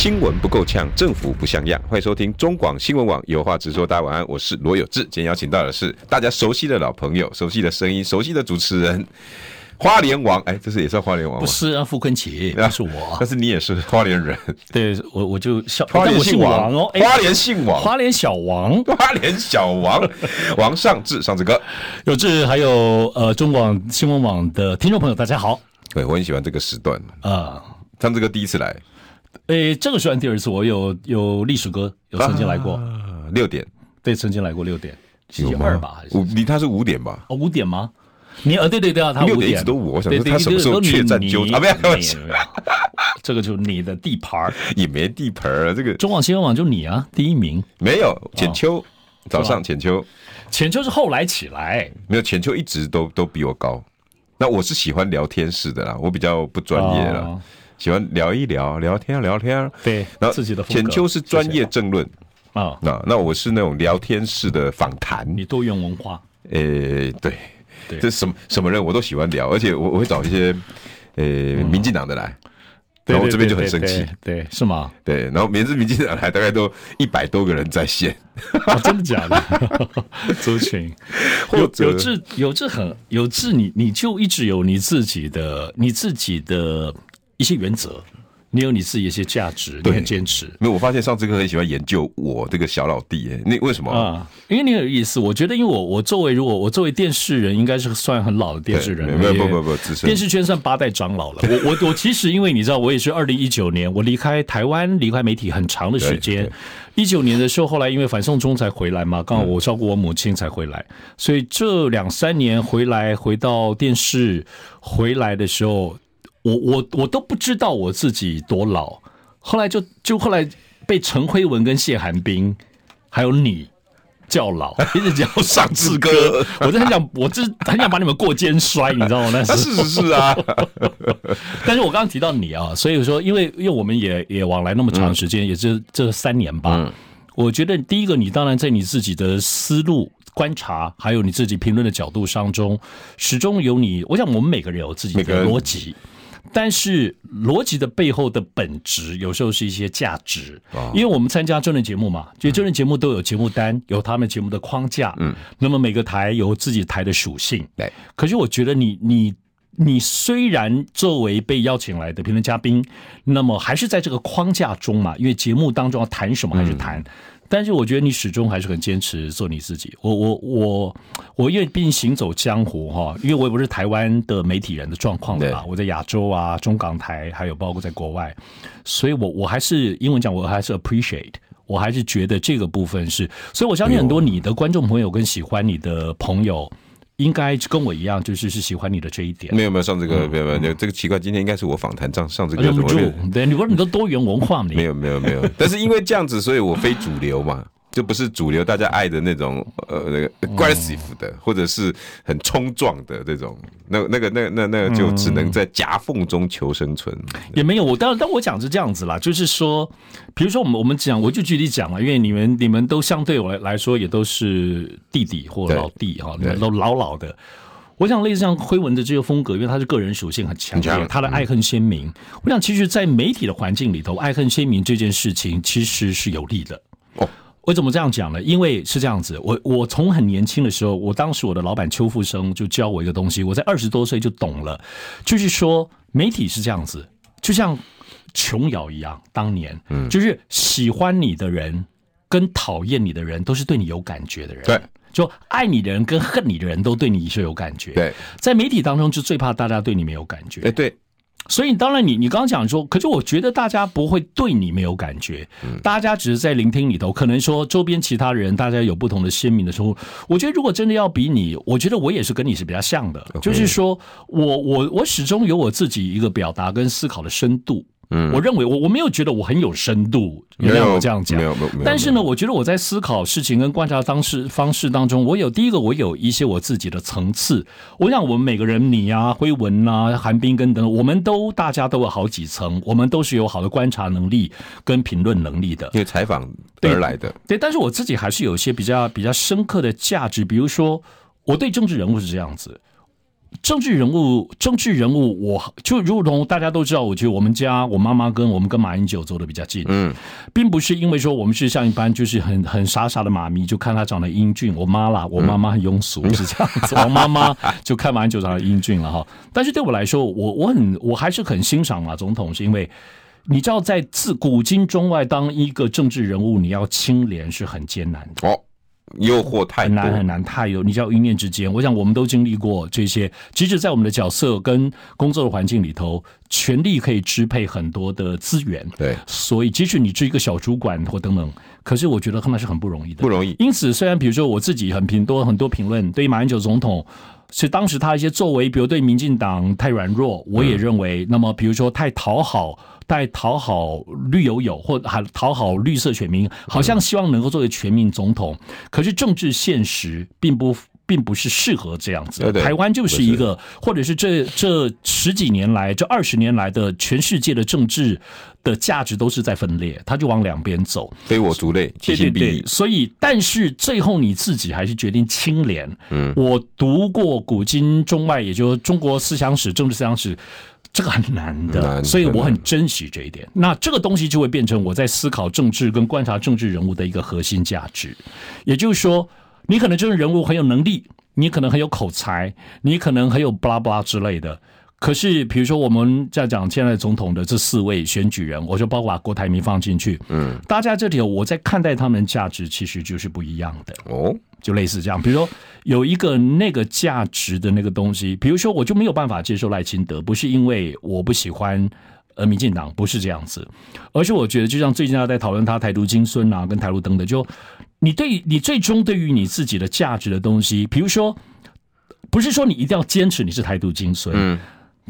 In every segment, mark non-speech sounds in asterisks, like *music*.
新闻不够呛，政府不像样。欢迎收听中广新闻网有话直说。大家晚安，我是罗有志。今天邀请到的是大家熟悉的老朋友、熟悉的声音、熟悉的主持人——花莲王。哎，这是也算花莲王吗？不是啊，傅昆奇，那是我。*laughs* 但是你也是花莲人。对，我我就小花莲姓王哦，花莲姓王，花莲小王，花莲小王，王尚志，尚志哥，有志，还有呃中广新闻网的听众朋友，大家好。对，我很喜欢这个时段啊。尚志哥第一次来。诶，这个算第二次，我有有历史哥有曾经来过，六点，对，曾经来过六点，星期二吧，还是五？你他是五点吧？哦，五点吗？你呃，对对对啊，他五点一直都五，我想说他什么时候确战纠啊？没有，没有，*laughs* 这个就是你的地盘也没地盘啊。这个中广新闻网就你啊，第一名没有浅秋，早上浅秋，浅秋是后来起来，没有浅秋一直都都比我高。那我是喜欢聊天式的啦，我比较不专业了。喜欢聊一聊，聊天聊天，对，然后自己的浅秋是专业政论。啊，那那我是那种聊天式的访谈，你多元文化，诶，对，这什么什么人我都喜欢聊，而且我我会找一些诶民进党的来，然后我这边就很生气，对，是吗？对，然后每次民进党来大概都一百多个人在线，*laughs* 真的假的？*laughs* 族群。*laughs* 有有志有志很有志，你你就一直有你自己的你自己的。一些原则，你有你自己一些价值，你很坚持。没有，我发现上次哥很喜欢研究我这个小老弟，哎，那为什么啊？因为你很有意思。我觉得，因为我我作为如果我作为电视人，应该是算很老的电视人，没有，不不不，电视圈算八代长老了。我 *laughs* 我我其实因为你知道，我也是二零一九年我离开台湾，离开媒体很长的时间。一九年的时候，后来因为反送中才回来嘛，刚好我照顾我母亲才回来，所以这两三年回来回到电视回来的时候。我我我都不知道我自己多老，后来就就后来被陈辉文跟谢寒冰还有你叫老，*laughs* 一直叫 *laughs* 上志哥，我就很想，我就很想把你们过肩摔，你知道吗？那是是是啊，*laughs* 但是我刚刚提到你啊，所以说，因为因为我们也也往来那么长时间，嗯、也就这三年吧。嗯、我觉得第一个，你当然在你自己的思路观察，还有你自己评论的角度当中，始终有你。我想我们每个人有自己的逻辑。但是逻辑的背后的本质，有时候是一些价值。因为我们参加真人节目嘛，就真人节目都有节目单，有他们节目的框架。嗯，那么每个台有自己台的属性。对。可是我觉得你你你虽然作为被邀请来的评论嘉宾，那么还是在这个框架中嘛，因为节目当中要谈什么还是谈。但是我觉得你始终还是很坚持做你自己。我我我我因为毕竟行走江湖哈，因为我也不是台湾的媒体人的状况嘛，我在亚洲啊、中港台，还有包括在国外，所以我我还是英文讲，我还是 appreciate，我还是觉得这个部分是，所以我相信很多你的观众朋友跟喜欢你的朋友。应该跟我一样，就是是喜欢你的这一点。没有没有，上这个没有没有，这个奇怪，今天应该是我访谈上上这个。忍不住，对，你不是你都多元文化吗？没有没有没有，但是因为这样子，所以我非主流嘛。就不是主流大家爱的那种，呃，那个 aggressive 的，或者是很冲撞的这种，那那个那那那个就只能在夹缝中求生存。也没有，我当然，但我讲是这样子啦，就是说，比如说我们我们讲，我就举例讲了，因为你们你们都相对我来说也都是弟弟或老弟哈，你们都老老的。我想类似像辉文的这个风格，因为他是个人属性很强烈，他的爱恨鲜明。我想其实，在媒体的环境里头，爱恨鲜明这件事情其实是有利的。为什么这样讲呢？因为是这样子，我我从很年轻的时候，我当时我的老板邱富生就教我一个东西，我在二十多岁就懂了，就是说媒体是这样子，就像琼瑶一样，当年，嗯，就是喜欢你的人跟讨厌你的人都是对你有感觉的人，对，就爱你的人跟恨你的人都对你是有感觉，对，在媒体当中就最怕大家对你没有感觉，哎，对。所以当然你，你你刚刚讲说，可是我觉得大家不会对你没有感觉，大家只是在聆听里头，可能说周边其他人大家有不同的鲜明的时候，我觉得如果真的要比你，我觉得我也是跟你是比较像的，就是说我我我始终有我自己一个表达跟思考的深度。嗯，我认为我我没有觉得我很有深度，原谅我这样讲，没有没有没有。但是呢，我觉得我在思考事情跟观察当时方式当中，我有第一个，我有一些我自己的层次。我想我们每个人，你啊、辉文啊、韩冰跟等等，我们都大家都有好几层，我们都是有好的观察能力跟评论能力的，因为采访而来的。对，但是我自己还是有一些比较比较深刻的价值，比如说我对政治人物是这样子。政治人物，政治人物，我就如同大家都知道，我觉得我们家我妈妈跟我们跟马英九走的比较近，嗯，并不是因为说我们是像一般就是很很傻傻的妈咪，就看他长得英俊。我妈啦，我妈妈很庸俗，是这样子。我妈妈就看马英九长得英俊了哈。但是对我来说，我我很我还是很欣赏马总统，是因为你知道，在自古今中外，当一个政治人物，你要清廉是很艰难的。哦。诱惑太很难很难，太有你知道一念之间。我想我们都经历过这些，即使在我们的角色跟工作的环境里头，权力可以支配很多的资源。对，所以即使你是一个小主管或等等，可是我觉得他们是很不容易的，不容易。因此，虽然比如说我自己很评多很多评论，对于马英九总统是当时他一些作为，比如对民进党太软弱，我也认为，那么比如说太讨好。太讨好绿油油，或还讨好绿色选民，好像希望能够作为全民总统。可是政治现实并不并不是适合这样子。对对，台湾就是一个，或者是这这十几年来，这二十年来的全世界的政治的价值都是在分裂，它就往两边走，非我族类，其心必异。所以，但是最后你自己还是决定清廉。嗯，我读过古今中外，也就是中国思想史、政治思想史。这个很难的，所以我很珍惜这一点。那这个东西就会变成我在思考政治跟观察政治人物的一个核心价值。也就是说，你可能就是人物很有能力，你可能很有口才，你可能很有巴拉巴拉之类的。可是，比如说我们在讲现在总统的这四位选举人，我就包括把郭台铭放进去，嗯，大家这里我在看待他们价值，其实就是不一样的。哦。就类似这样，比如说有一个那个价值的那个东西，比如说我就没有办法接受赖清德，不是因为我不喜欢呃民进党，不是这样子，而是我觉得就像最近大家在讨论他台独金孙啊，跟台独等等，就你对你最终对于你自己的价值的东西，比如说不是说你一定要坚持你是台独精髓，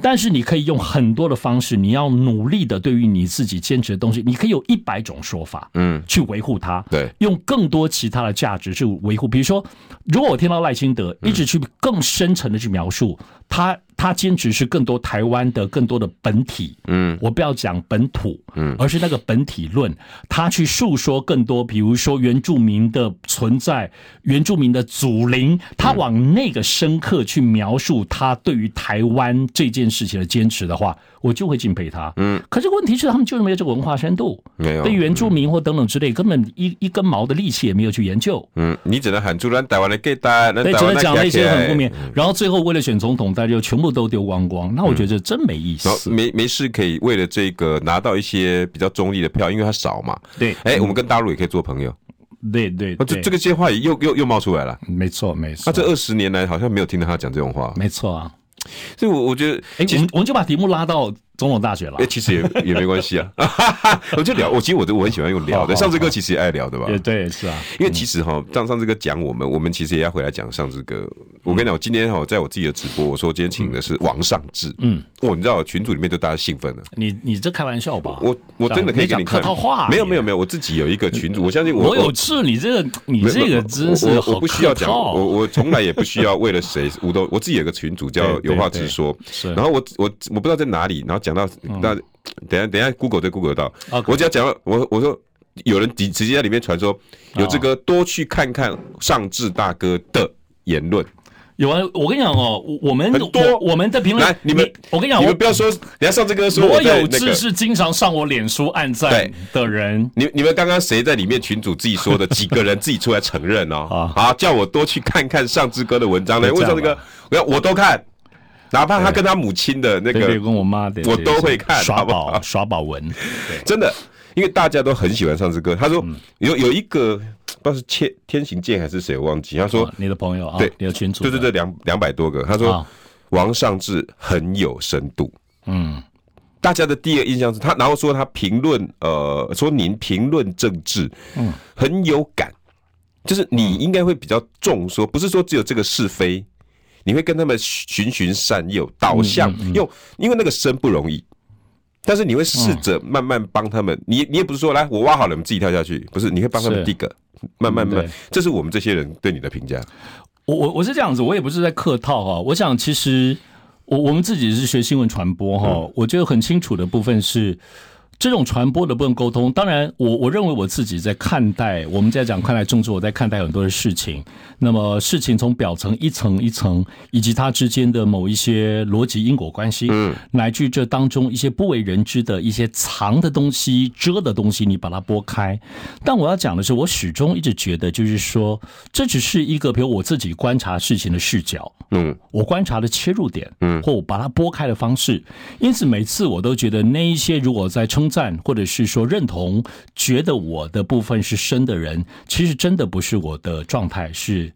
但是你可以用很多的方式，你要努力的对于你自己坚持的东西，你可以有一百种说法，嗯，去维护它。对，用更多其他的价值去维护。比如说，如果我听到赖清德一直去更深层的去描述他。他坚持是更多台湾的更多的本体，嗯，我不要讲本土，嗯，而是那个本体论。他去诉说更多，比如说原住民的存在，原住民的祖灵，他往那个深刻去描述他对于台湾这件事情的坚持的话，我就会敬佩他。嗯，可是问题是，他们就是没有这个文化深度，没有对原住民或等等之类，根本一一根毛的力气也没有去研究。嗯，你只能喊出来台湾的给单，对，只能讲那些很负面，然后最后为了选总统，大家就全部。都丢光光，那我觉得真没意思。嗯、没没事可以为了这个拿到一些比较中立的票，因为它少嘛。对，哎、欸，我们跟大陆也可以做朋友。对对，对，这这个些话也又又又冒出来了。没错没错，那这二十年来好像没有听到他讲这种话。没错啊，所以我我觉得，哎、欸，我们我们就把题目拉到。总统大选了，哎，其实也也没关系啊，*laughs* 我就聊，我其实我都我很喜欢用聊的，上次哥其实也爱聊的吧？也对是啊，因为其实哈，上上次哥讲我们，我们其实也要回来讲上次哥。我跟你讲，我今天哈，在我自己的直播，我说今天请的是王尚志，嗯，哇，你知道群组里面都大家兴奋了，你你这开玩笑吧？我我真的可以跟你客套话，没有没有没有，我自己有一个群组，我相信我我有次，你这个你这个真是我不需要讲，我我从来也不需要为了谁，*laughs* 我都我自己有个群组叫有话直说，是，然后我我我不知道在哪里，然后讲到那。等下，等下，Google 对 Google 到。我只要讲到我，我说有人直直接在里面传说有这个多去看看上志大哥的言论。有啊，我跟你讲哦，我们很多我，我们的评论，来你们，我跟你讲，你们不要说，等下尚志哥说我、有志是经常上我脸书按赞的人。你你们刚刚谁在里面群主自己说的？几个人自己出来承认哦？*laughs* 好，叫我多去看看上志哥的文章呢？为什么这个？我要我都看。哪怕他跟他母亲的那个，跟我妈的，我都会看，耍宝耍宝文，真的，因为大家都很喜欢唱这歌。他说有有一个不知道是天天行健还是谁，我忘记。他说你的朋友啊，对，你的群组，对对对，两两百多个。他说王尚志很有深度，嗯，大家的第一个印象是他，然后说他评论，呃，说您评论政治，嗯，很有感，就是你应该会比较重说，不是说只有这个是非。你会跟他们循循善诱，导向用，因为那个深不容易。但是你会试着慢慢帮他们，嗯、你你也不是说来我挖好了，你们自己跳下去，不是，你会帮他们 dig，慢慢慢，这是我们这些人对你的评价。我我我是这样子，我也不是在客套哈。我想其实我我们自己是学新闻传播哈，嗯、我觉得很清楚的部分是。这种传播的部分沟通，当然我，我我认为我自己在看待，我们在讲看待政治，我在看待很多的事情。那么事情从表层一层一层，以及它之间的某一些逻辑因果关系，嗯，乃至这当中一些不为人知的一些藏的东西、遮的东西，你把它拨开。但我要讲的是，我始终一直觉得，就是说，这只是一个比如我自己观察事情的视角，嗯，我观察的切入点，嗯，或我把它拨开的方式。因此，每次我都觉得那一些如果在称。赞，或者是说认同，觉得我的部分是深的人，其实真的不是我的状态，是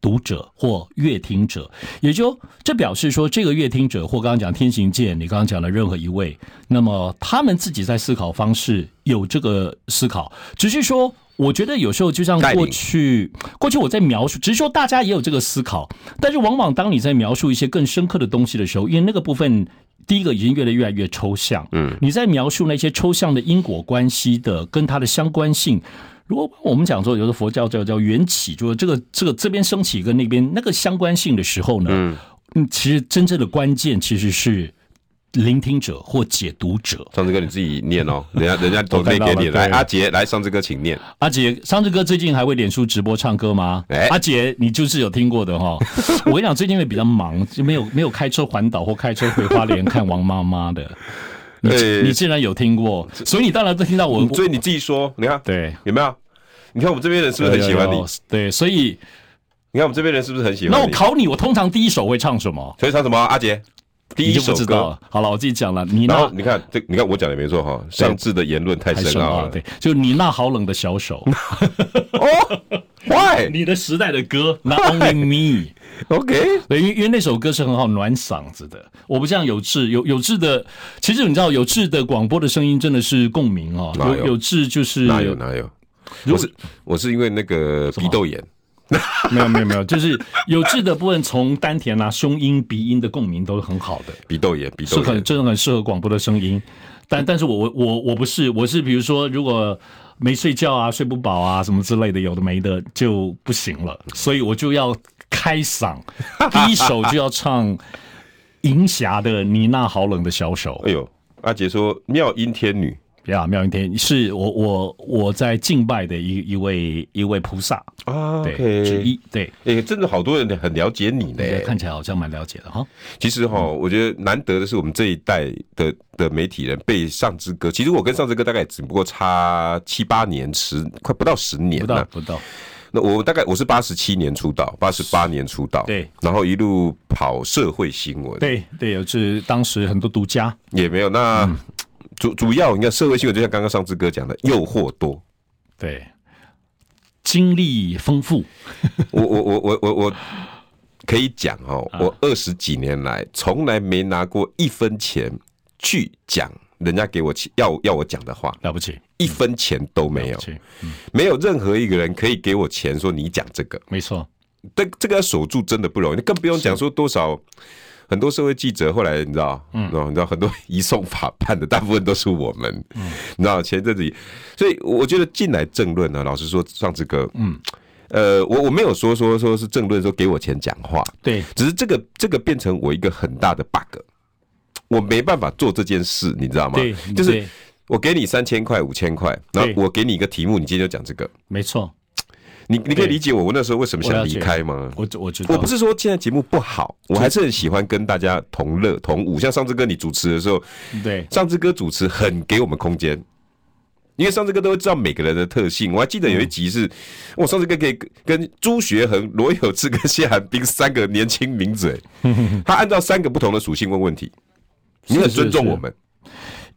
读者或阅听者。也就这表示说，这个阅听者或刚刚讲天行健，你刚刚讲的任何一位，那么他们自己在思考方式有这个思考，只是说，我觉得有时候就像过去，过去我在描述，只是说大家也有这个思考，但是往往当你在描述一些更深刻的东西的时候，因为那个部分。第一个已经越来越来越抽象，嗯，你在描述那些抽象的因果关系的跟它的相关性，如果我们讲说有的佛教叫叫缘起，就是这个这个这边升起跟那边那个相关性的时候呢，嗯，其实真正的关键其实是。聆听者或解读者，上志哥你自己念哦，人家人家都背给你来。*laughs* 阿杰来，上志哥请念。阿杰，上志哥最近还会脸书直播唱歌吗？哎，阿杰，你就是有听过的哈。*laughs* 我跟你讲，最近会比较忙，就没有没有开车环岛或开车回花莲看王妈妈的。你你既然有听过，所以你当然都听到我。所以你自己说，你看对有没有？你看我们这边人是不是很喜欢你？对，所以你看我们这边人是不是很喜欢？那我考你，我通常第一首会唱什么？所以唱什么？阿杰。第一首歌，好了，我自己讲了。你那，你看这，你看我讲的没错哈。上志的言论太深奥了，对，就你那好冷的小手。*laughs* 哦，Why？*laughs* 你的时代的歌，Not Only Me，OK？对，因为因为那首歌是很好暖嗓子的。我不像有志，有有志的，其实你知道有志的广播的声音真的是共鸣哦。有有志就是哪有哪有？我是我是因为那个鼻窦炎。*laughs* 没有没有没有，就是有志的部分，从丹田啊、胸音、鼻音的共鸣都是很好的。鼻窦炎，鼻窦炎是很真的很适合广播的声音。但但是我我我我不是，我是比如说，如果没睡觉啊、睡不饱啊什么之类的，有的没的就不行了。所以我就要开嗓，第一首就要唱银霞的《你那好冷的小手》。哎呦，阿杰说妙音天女。呀，妙音天是我我我在敬拜的一一位一位菩萨啊，对之一对，哎，真的好多人很了解你呢，看起来好像蛮了解的哈。其实哈，我觉得难得的是我们这一代的的媒体人被上之哥，其实我跟上之哥大概只不过差七八年，十快不到十年了，不到不到。那我大概我是八十七年出道，八十八年出道，对，然后一路跑社会新闻，对对，有是当时很多独家。也没有那。主主要你看社会新闻，就像刚刚上志哥讲的，诱惑多，对，经历丰富。我我我我我我可以讲哦，我二十几年来从来没拿过一分钱去讲人家给我钱要要我讲的话，了不起，一分钱都没有，没有任何一个人可以给我钱说你讲这个，没错，但这个要守住真的不容易，你更不用讲说多少。很多社会记者后来你知道，嗯，你知道很多移送法办的大部分都是我们，嗯，你知道前阵子，所以我觉得进来政论呢，老实说，上次哥，嗯，呃，我我没有说说说是政论说给我钱讲话，对，只是这个这个变成我一个很大的 bug，我没办法做这件事，你知道吗？对，就是我给你三千块五千块，然后我给你一个题目，你今天就讲这个，没错。你你可以理解我我那时候为什么想离开吗？我我知道，我不是说现在节目不好，我还是很喜欢跟大家同乐同舞。像上次哥你主持的时候，对，上次哥主持很给我们空间，因为上次哥都会知道每个人的特性。我还记得有一集是，我上次哥可以跟朱学恒、罗有志跟谢寒冰三个年轻名嘴，*laughs* 他按照三个不同的属性问问题，你很尊重我们。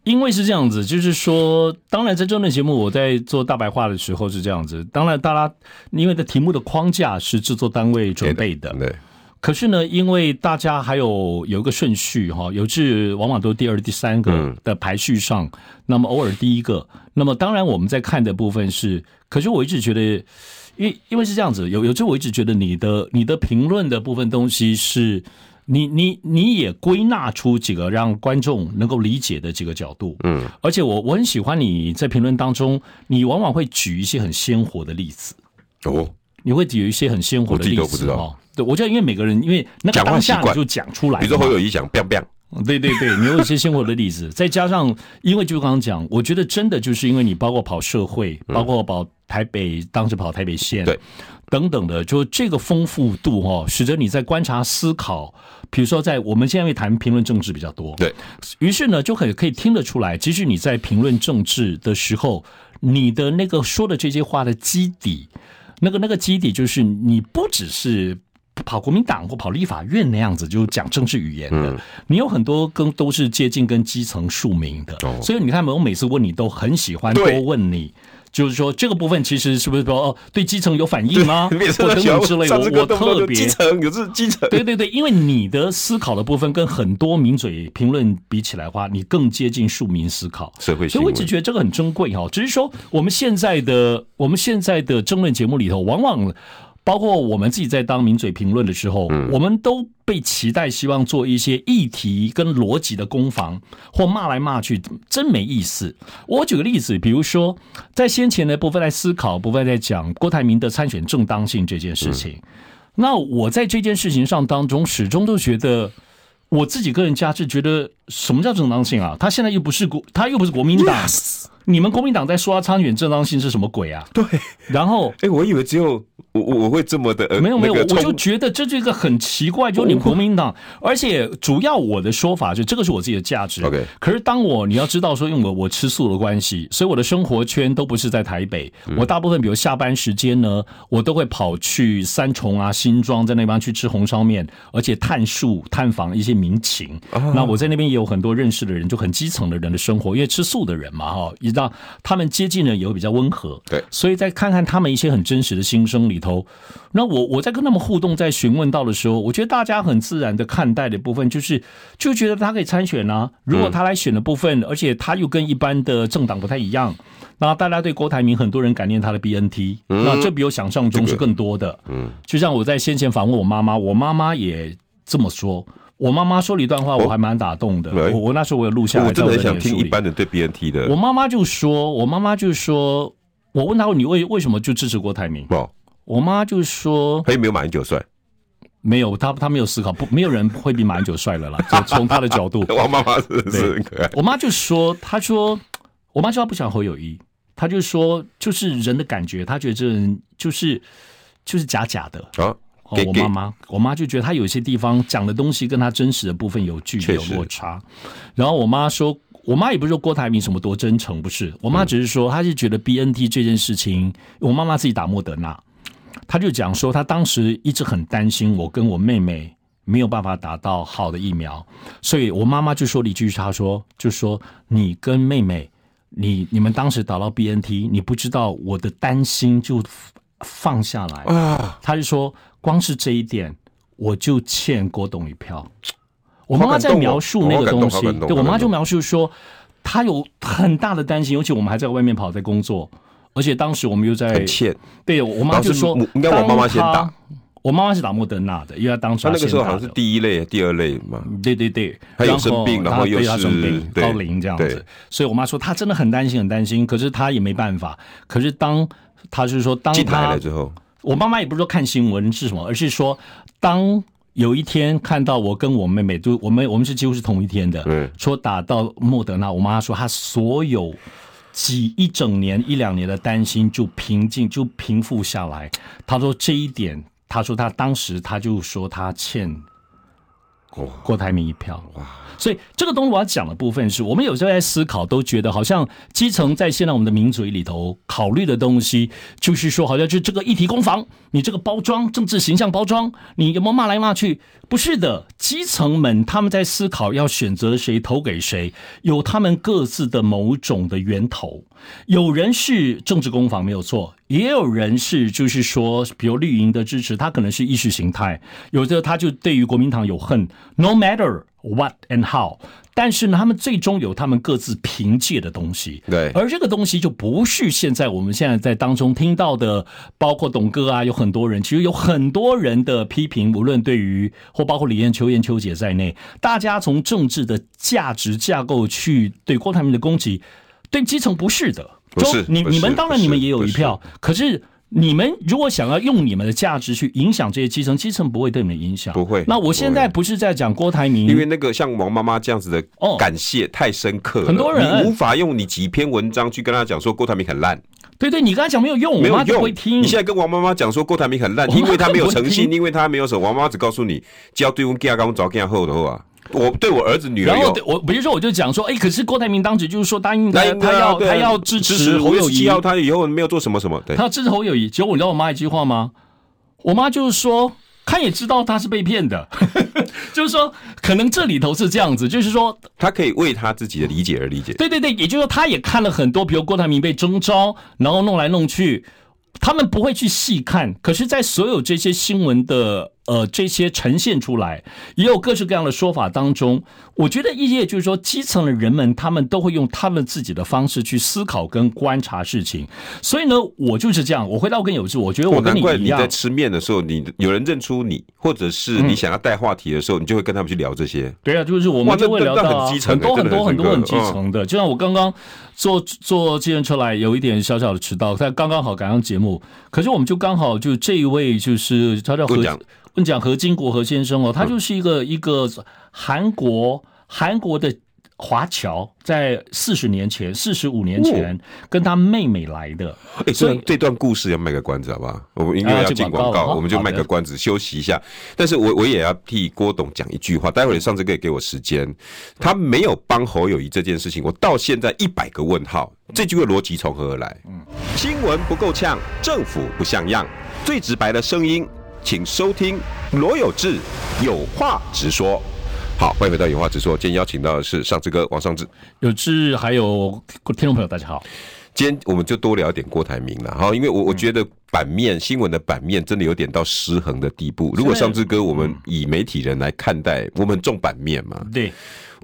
因为是这样子，就是说，当然在这类节目，我在做大白话的时候是这样子。当然，大家因为的题目的框架是制作单位准备的，对。可是呢，因为大家还有有一个顺序哈，有志往往都第二、第三个的排序上，那么偶尔第一个。那么当然我们在看的部分是，可是我一直觉得，因因为是这样子，有有志我一直觉得你的你的评论的部分东西是。你你你也归纳出几个让观众能够理解的几个角度，嗯，而且我我很喜欢你在评论当中，你往往会举一些很鲜活的例子。哦，你会举一些很鲜活的例子，我不知道，对，我觉得因为每个人因为那个当下你就讲出来，比如说侯友谊讲 biang biang。对对对，你有一些鲜活的例子，*laughs* 再加上，因为就刚刚讲，我觉得真的就是因为你包括跑社会，包括跑台北，当时跑台北县，对，等等的，就这个丰富度哈，使得你在观察思考，比如说在我们现在会谈评论政治比较多，对，于是呢，就可以可以听得出来，其实你在评论政治的时候，你的那个说的这些话的基底，那个那个基底就是你不只是。跑国民党或跑立法院那样子就讲政治语言的，你有很多跟都是接近跟基层庶民的，所以你看，我每次问你都很喜欢多问你，就是说这个部分其实是不是说哦对基层有反应吗？或等等之类的，我特别基层有是基层，对对对，因为你的思考的部分跟很多名嘴评论比起来的话，你更接近庶民思考，社会，所以我一直觉得这个很珍贵哈。只是说我们现在的我们现在的争论节目里头，往往。包括我们自己在当名嘴评论的时候，我们都被期待希望做一些议题跟逻辑的攻防，或骂来骂去，真没意思。我举个例子，比如说在先前的部分在思考，部分在讲郭台铭的参选正当性这件事情。那我在这件事情上当中，始终都觉得我自己个人价值觉得，什么叫正当性啊？他现在又不是国，他又不是国民党，你们国民党在说他参选正当性是什么鬼啊？对，然后哎，我以为只有。我我会这么的呃，没有没有，我就觉得这是一个很奇怪，就是你国民党，而且主要我的说法就这个是我自己的价值。OK，可是当我你要知道说，因为我我吃素的关系，所以我的生活圈都不是在台北。我大部分比如下班时间呢，我都会跑去三重啊、新庄，在那边去吃红烧面，而且探树探访一些民情。那我在那边也有很多认识的人，就很基层的人的生活，因为吃素的人嘛哈，你知道他们接近的也会比较温和。对，所以再看看他们一些很真实的心声里。头，那我我在跟他们互动，在询问到的时候，我觉得大家很自然的看待的部分，就是就觉得他可以参选啊。如果他来选的部分，而且他又跟一般的政党不太一样，那大家对郭台铭很多人感念他的 BNT，那这比我想象中是更多的。嗯，就像我在先前访问我妈妈，我妈妈也这么说。我妈妈说了一段话，我还蛮打动的。我我那时候我有录下来，我真的很想听一般的对 BNT 的。我妈妈就说，我妈妈就说，我问他，你为为什么就支持郭台铭？我妈就说：“他有没有马英九帅？没有，他他没有思考，不，没有人会比马英九帅了啦。就 *laughs* 从他的角度，*laughs* 我妈妈是是很可爱。我妈就说：“她说，我妈说她不喜欢侯友谊，她就说就是人的感觉，她觉得这人就是就是假假的。啊”我妈妈，我妈就觉得她有些地方讲的东西跟她真实的部分有距离、有落差。然后我妈说。我妈也不是说郭台铭什么多真诚，不是。我妈只是说，她是觉得 BNT 这件事情，我妈妈自己打莫德纳，她就讲说，他当时一直很担心我跟我妹妹没有办法打到好的疫苗，所以我妈妈就说了一句，她说，就说你跟妹妹，你你们当时打到 BNT，你不知道我的担心就放下来啊。她就说，光是这一点，我就欠郭董一票。我妈妈在描述那个东西，对我妈就描述说，她有很大的担心，尤其我们还在外面跑在工作，而且当时我们又在欠。对我妈就说，应该我妈妈先打，我妈妈是打莫德纳的，因为她当初她那个时候好像是第一类、第二类嘛。对对对，她有生病，然后又是高龄这样子，所以我妈说她真的很担心，很担心，可是她也没办法。可是当她就是说，当她来之后，我妈妈也不是说看新闻是什么，而是说当。有一天看到我跟我妹妹，都我们我们是几乎是同一天的，对，说打到莫德纳，我妈说她所有几一整年一两年的担心就平静就平复下来。他说这一点，他说他当时他就说他欠郭郭台铭一票。哇所以这个东西我要讲的部分是，我们有时候在思考，都觉得好像基层在现在我们的民主里头考虑的东西，就是说好像就这个议题攻防，你这个包装政治形象包装，你有没有骂来骂去？不是的，基层们他们在思考要选择谁投给谁，有他们各自的某种的源头。有人是政治攻防没有错，也有人是就是说，比如绿营的支持，他可能是意识形态，有的他就对于国民党有恨，no matter what and how。但是呢，他们最终有他们各自凭借的东西，对，而这个东西就不是现在我们现在在当中听到的，包括董哥啊，有很多人，其实有很多人的批评，无论对于或包括李彦秋、颜秋姐在内，大家从政治的价值架构去对郭台铭的攻击，对基层不是的，不是你你们当然你们也有一票，是可是。你们如果想要用你们的价值去影响这些基层，基层不会对你们影响，不会。那我现在不是在讲郭台铭，因为那个像王妈妈这样子的感谢太深刻了，很多人你无法用你几篇文章去跟他讲说郭台铭很烂。对对，你刚才讲没有用，没有用。会听。你现在跟王妈妈讲说郭台铭很烂，因为他没有诚信，因为他没有什么。王妈妈只告诉你，只要对我家刚找更后的话。我对我儿子女儿，然后我比如说我就讲说，哎，可是郭台铭当时就是说答应他，他要他要支持侯友谊，要他以后没有做什么什么，对，他要支持侯友谊。结果你知道我妈一句话吗？我妈就是说，他也知道他是被骗的，*laughs* 就是说可能这里头是这样子，就是说他可以为他自己的理解而理解。对对对，也就是说他也看了很多，比如郭台铭被征召，然后弄来弄去，他们不会去细看，可是，在所有这些新闻的。呃，这些呈现出来，也有各式各样的说法当中，我觉得一些就是说，基层的人们他们都会用他们自己的方式去思考跟观察事情。所以呢，我就是这样。我回到跟有志，我觉得我跟你一样。难怪你在吃面的时候，你有人认出你，或者是你想要带话题的时候，你就会跟他们去聊这些。对啊，就是我们就会聊到很多很多很多很基层的。就像我刚刚坐坐计程车来，有一点小小的迟到，但刚刚好赶上节目。可是我们就刚好就这一位就是他叫何。我讲何金国何先生哦，他就是一个、嗯、一个韩国韩国的华侨，在四十年前、四十五年前跟他妹妹来的。哎、欸，所以这段故事要卖个关子好不好？我们因为要进广告，我们就卖个关子，休息一下。但是我我也要替郭董讲一句话，待会儿上次可以给我时间。他没有帮侯友谊这件事情，我到现在一百个问号。这句话逻辑从何而来？嗯，新闻不够呛，政府不像样，最直白的声音。请收听罗有志有话直说。好，欢迎回到有话直说。今天邀请到的是尚志哥王尚志，有志还有听众朋友，大家好。今天我们就多聊一点郭台铭了哈，因为我我觉得版面、嗯、新闻的版面真的有点到失衡的地步。如果尚志哥，我们以媒体人来看待，我们重版面嘛？对，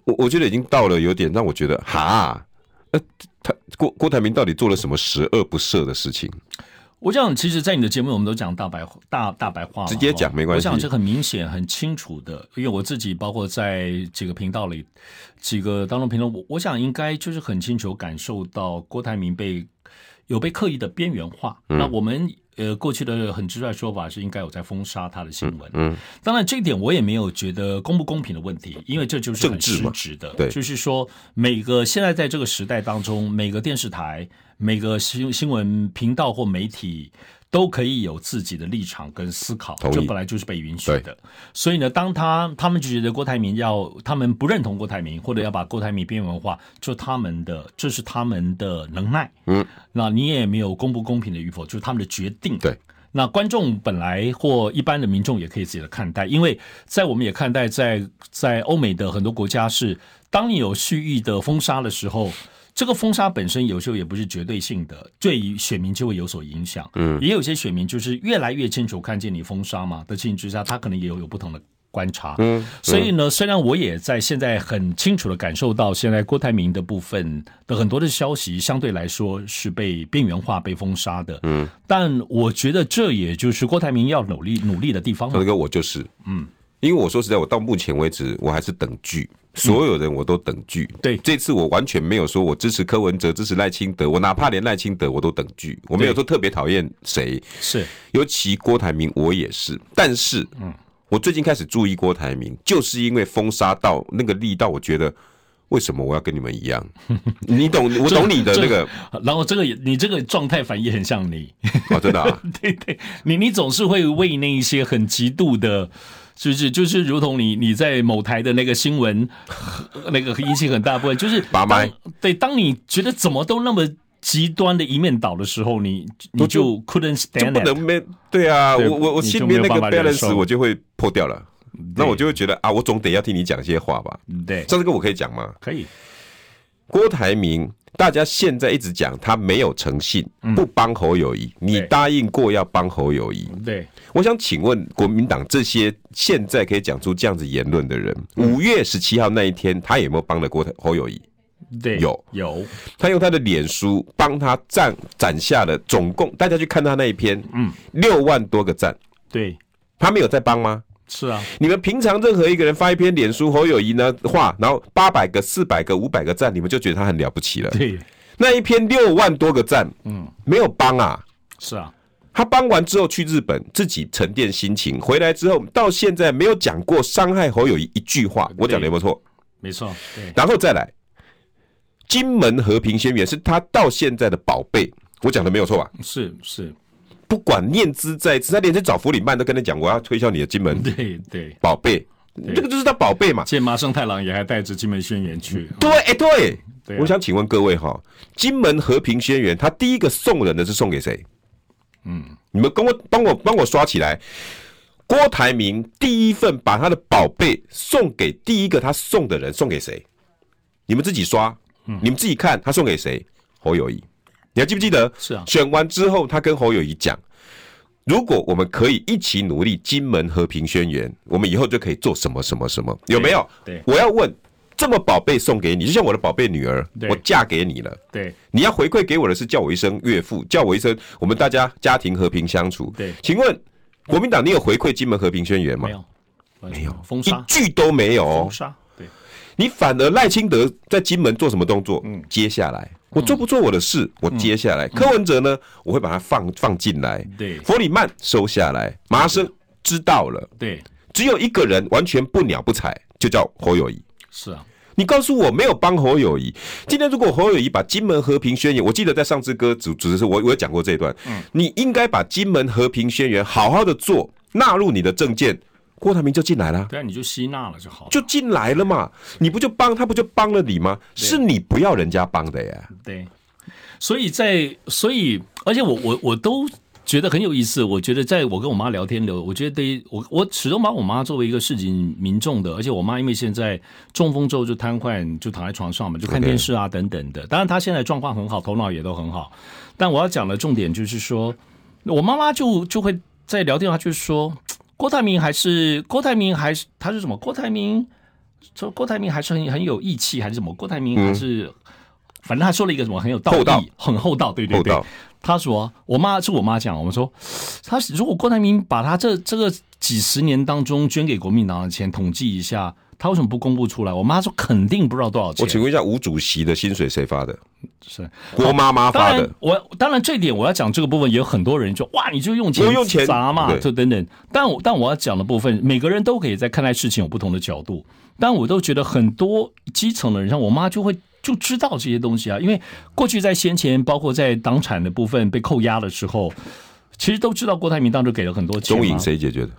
我我觉得已经到了有点让我觉得哈，呃，他郭郭台铭到底做了什么十恶不赦的事情？我想，其实，在你的节目，我们都讲大白大大白话，直接讲没关系。我想这很明显、很清楚的，因为我自己包括在几个频道里，几个当中评论，我我想应该就是很清楚感受到郭台铭被有被刻意的边缘化。嗯、那我们呃过去的很直率说法是应该有在封杀他的新闻。嗯，嗯当然这一点我也没有觉得公不公平的问题，因为这就是很失职的。对，就是说每个现在在这个时代当中，每个电视台。每个新新闻频道或媒体都可以有自己的立场跟思考，这本来就是被允许的。所以呢，当他他们就觉得郭台铭要，他们不认同郭台铭，或者要把郭台铭边缘化，就他们的，这是他们的能耐。嗯，那你也没有公不公平的与否，就是他们的决定。对，那观众本来或一般的民众也可以自己的看待，因为在我们也看待在，在在欧美的很多国家是，当你有蓄意的封杀的时候。这个封杀本身有时候也不是绝对性的，对于选民就会有所影响。嗯，也有些选民就是越来越清楚看见你封杀嘛的情形之下，他可能也有有不同的观察。嗯，所以呢，虽然我也在现在很清楚的感受到，现在郭台铭的部分的很多的消息相对来说是被边缘化、被封杀的。嗯，但我觉得这也就是郭台铭要努力努力的地方。那个我就是，嗯，因为我说实在，我到目前为止我还是等剧。所有人我都等剧，对，这次我完全没有说我支持柯文哲，支持赖清德，我哪怕连赖清德我都等剧，我没有说特别讨厌谁，是，尤其郭台铭我也是，但是，嗯，我最近开始注意郭台铭，就是因为封杀到那个力道，我觉得为什么我要跟你们一样？*laughs* 你懂，我懂你的那个，然后这个也，你这个状态反应很像你，哦，真的啊，*laughs* 对对，你你总是会为那一些很极度的。是不是就是如同你你在某台的那个新闻，*laughs* 那个引起很大部分，就是当对，当你觉得怎么都那么极端的一面倒的时候，你你就 couldn't stand，就不能没对啊，我我我心里面那个 balance 我就会破掉了，那我就会觉得啊，我总得要听你讲一些话吧。对，这个我可以讲吗？可以。郭台铭大家现在一直讲他没有诚信，不帮侯友谊。你答应过要帮侯友谊。对，我想请问国民党这些现在可以讲出这样子言论的人，五月十七号那一天，他有没有帮得过侯友谊？对，有有。他用他的脸书帮他赞攒下了总共，大家去看他那一篇，嗯，六万多个赞。对，他没有在帮吗？是啊，你们平常任何一个人发一篇脸书侯友谊呢话，然后八百个、四百个、五百个赞，你们就觉得他很了不起了。对，那一篇六万多个赞，嗯，没有帮啊。是啊，他帮完之后去日本自己沉淀心情，回来之后到现在没有讲过伤害侯友谊一句话。我讲的有没有错？没错。对，然后再来，金门和平宣言是他到现在的宝贝。我讲的没有错吧？是是。不管念兹在兹，他连去找弗里曼都跟他讲，我要推销你的金门，*laughs* 对对，宝贝，这个就是他宝贝嘛。见麻生太郎也还带着金门宣言去。对，哎对，我想请问各位哈，金门和平宣言，他第一个送人的是送给谁？嗯，你们跟我帮我帮我刷起来。郭台铭第一份把他的宝贝送给第一个他送的人，送给谁？你们自己刷，嗯你们自己看他送给谁？侯友谊。你还记不记得？是啊，选完之后，他跟侯友谊讲：“如果我们可以一起努力，金门和平宣言，我们以后就可以做什么什么什么，有没有？”对，我要问，这么宝贝送给你，就像我的宝贝女儿，我嫁给你了，对，你要回馈给我的是叫我一声岳父，叫我一声我们大家家庭和平相处。对，请问国民党，你有回馈金门和平宣言吗？没有，没有，封杀，一句都没有。封杀，对，你反而赖清德在金门做什么动作？嗯，接下来。我做不做我的事？我接下来，柯文哲呢？我会把他放放进来。对，弗里曼收下来，麻生知道了。对，只有一个人完全不鸟不睬，就叫侯友宜。是啊，你告诉我没有帮侯友谊。今天如果侯友谊把金门和平宣言，我记得在上次歌主主持时，我我有讲过这一段。嗯，你应该把金门和平宣言好好的做，纳入你的政见。郭台铭就进来了，对啊，你就吸纳了就好了，就进来了嘛，你不就帮他不就帮了你吗？是你不要人家帮的呀。对，所以在所以，而且我我我都觉得很有意思。我觉得在我跟我妈聊天的，我觉得对于我我始终把我妈作为一个市井民众的，而且我妈因为现在中风之后就瘫痪，就躺在床上嘛，就看电视啊等等的。当然她现在状况很好，头脑也都很好。但我要讲的重点就是说，我妈妈就就会在聊天的话，就是说。郭台铭还是郭台铭还是他是什么？郭台铭说郭台铭还是很很有义气还是什么？郭台铭还是、反正他说了一个什么很有道义，道很厚道，对对对。他说我妈是我妈讲，我们说他如果郭台铭把他这这个几十年当中捐给国民党的钱统计一下。他为什么不公布出来？我妈说肯定不知道多少钱。我请问一下，吴主席的薪水谁发的？是郭妈妈发的。我当然这一点我要讲这个部分，也有很多人说哇，你就用钱用钱砸嘛，就等等。但我但我要讲的部分，每个人都可以在看待事情有不同的角度。但我都觉得很多基层的人，像我妈就会就知道这些东西啊，因为过去在先前，包括在党产的部分被扣押的时候，其实都知道郭台铭当时给了很多钱。中影谁解决的？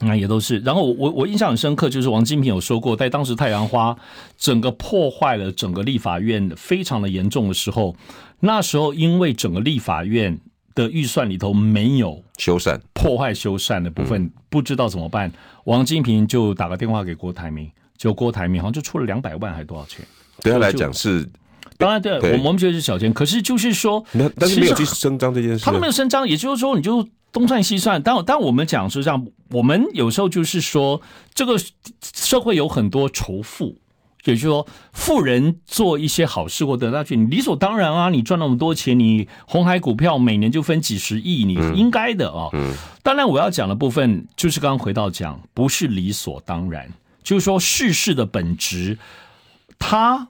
那也都是，然后我我印象很深刻，就是王金平有说过，在当时太阳花整个破坏了整个立法院非常的严重的时候，那时候因为整个立法院的预算里头没有修缮破坏修缮的部分，不知道怎么办，王金平就打个电话给郭台铭，就郭台铭好像就出了两百万还是多少钱？对他来讲是，当然对，对我们觉得是小钱，可是就是说，但是没有去声张这件事，他都没有声张，也就是说你就。东算西算，但但我们讲是这样，我们有时候就是说，这个社会有很多仇富，也就是说，富人做一些好事或得到去，你理所当然啊，你赚那么多钱，你红海股票每年就分几十亿，你应该的啊。嗯。当然，我要讲的部分就是刚刚回到讲，不是理所当然，就是说世事的本质，他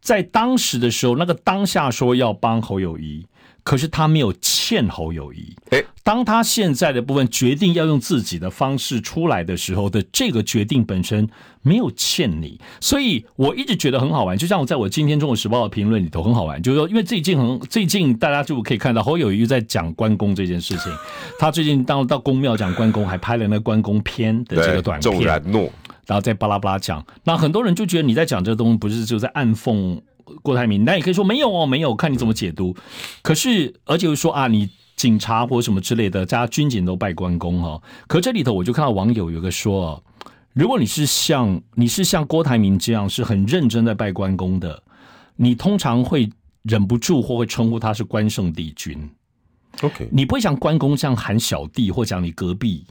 在当时的时候，那个当下说要帮侯友谊。可是他没有欠侯友谊。哎，当他现在的部分决定要用自己的方式出来的时候的这个决定本身没有欠你，所以我一直觉得很好玩。就像我在我今天中国时报的评论里头很好玩，就是说，因为最近很最近大家就可以看到侯友谊在讲关公这件事情。他最近到到宫庙讲关公，还拍了那关公篇的这个短片，然后再巴拉巴拉讲。那很多人就觉得你在讲这个东西，不是就在暗讽。郭台铭，那也可以说没有哦，没有，看你怎么解读。可是，而且又说啊，你警察或什么之类的，加军警都拜关公哦。可这里头我就看到网友有个说，如果你是像你是像郭台铭这样是很认真在拜关公的，你通常会忍不住或会称呼他是关圣帝君。OK，你不会像关公这样喊小弟，或讲你隔壁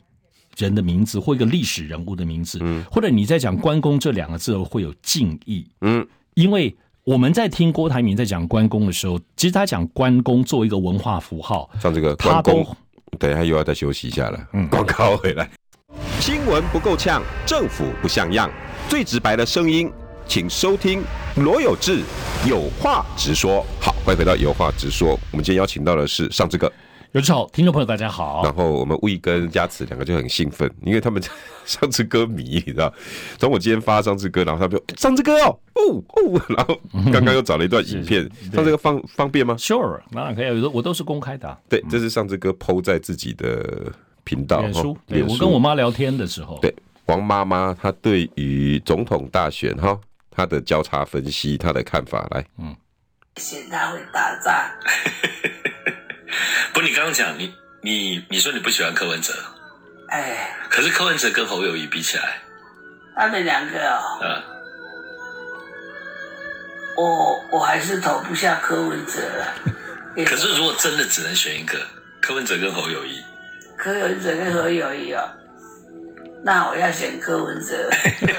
人的名字，或一个历史人物的名字，嗯，或者你在讲关公这两个字会有敬意，嗯，因为我们在听郭台铭在讲关公的时候，其实他讲关公作为一个文化符号，像这个关公，等一下又要再休息一下了，嗯，广告回来，新闻不够呛，政府不像样，最直白的声音，请收听罗有志有话直说。好，欢迎回到有话直说，我们今天邀请到的是尚志哥。有志好，听众朋友大家好。然后我们魏跟嘉慈两个就很兴奋，因为他们 *laughs* 上次歌迷，你知道？从我今天发上次歌，然后他们就上次歌哦哦哦，*laughs* 然后刚刚又找了一段影片，*laughs* 上次歌方方便吗？Sure，当然可以，我都是公开的。对，这是尚志哥 PO 在自己的频道。脸书，对，我跟我妈聊天的时候。对，王妈妈她对于总统大选哈，她的交叉分析，她的看法来，嗯，嫌他会打仗。*laughs* 不，你刚刚讲你你你说你不喜欢柯文哲，哎，可是柯文哲跟侯友谊比起来，他们两个哦，嗯，我我还是投不下柯文哲。*laughs* 可是如果真的只能选一个，柯文哲跟侯友谊，柯文哲跟侯友谊哦，那我要选柯文哲。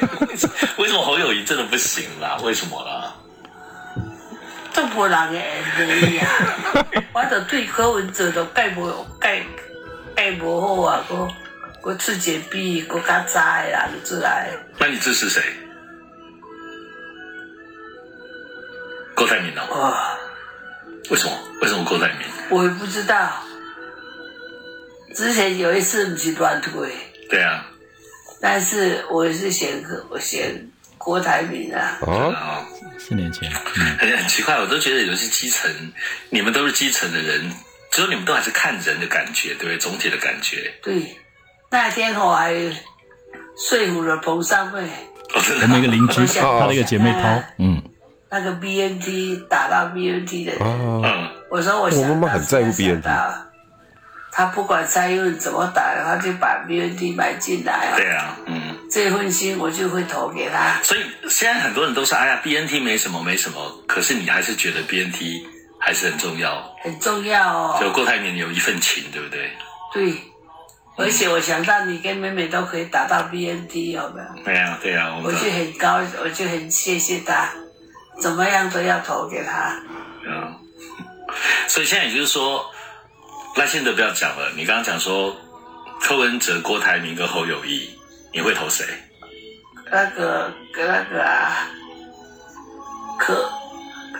*laughs* 为什么侯友谊真的不行啦？为什么啦？*laughs* 都无人会理啊！我着对柯文哲都盖无盖盖无好啊！我我自己比国家早的人出来。那你支持谁？郭台铭哦。哇！为什么？为什么郭台铭？我也不知道。之前有一次不是乱推。对啊。但是我是选柯，我选郭台铭啊。哦。四年前，嗯、很很奇怪，我都觉得有些基层，你们都是基层的人，只有你们都还是看人的感觉，对不对？总体的感觉。对，那天我还说服了彭尚慧，哦、我们一个邻居，*laughs* 他的一个姐妹淘，嗯，那个 BNT 打到 BNT 的我说我想我妈妈很在乎 BNT。他不管蔡英文怎么打，他就把 BNT 买进来。对啊，嗯，这份心我就会投给他。所以现在很多人都说：“哎呀，BNT 没什么，没什么。”可是你还是觉得 BNT 还是很重要，很重要哦。就郭台铭有一份情，对不对？对，而且我想到你跟妹妹都可以打到 BNT，有没有？对啊，对啊，我，我就很高，我就很谢谢他，怎么样都要投给他。嗯，*laughs* 所以现在也就是说。赖清德不要讲了，你刚刚讲说柯文哲、郭台铭跟侯友谊，你会投谁？那个跟，那个啊，柯，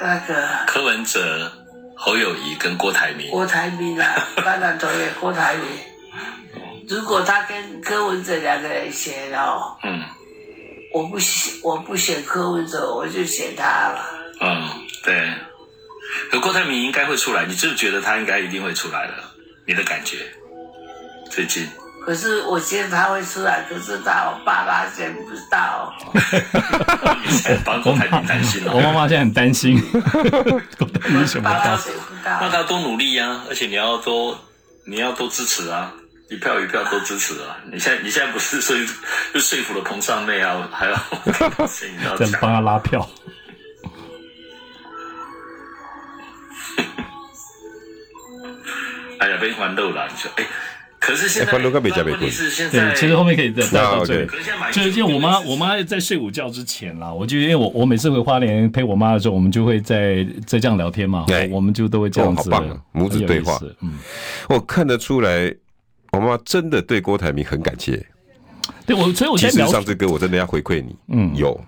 那个柯文哲、侯友谊跟郭台铭。郭台铭啊，*laughs* 当然投给郭台铭。如果他跟柯文哲两个人选哦，嗯，我不选，我不选柯文哲，我就选他了。嗯，对。可郭台铭应该会出来，你就觉得他应该一定会出来了？你的感觉？最近？可是我觉得他会出来，可是他我爸爸现在不知道。你现在帮郭台铭担心了？我妈妈现在很担心。你什么道？那他多努力呀、啊！而且你要多，你要多支持啊！一票一票多支持啊！你现在你现在不是说就说服了彭尚妹啊，还要 *laughs* 再帮他拉票。哎呀，被欢乐了，你说，哎，可是现在问题是现在，对，其实后面可以再再到这里。就是因为我妈，我妈在睡午觉之前啦，我就因为我我每次回花莲陪我妈的时候，我们就会在在这样聊天嘛，我们就都会这样子，好棒，母子对话。嗯，我看得出来，我妈妈真的对郭台铭很感谢。对我，所以我其实上次哥，我真的要回馈你，嗯，有，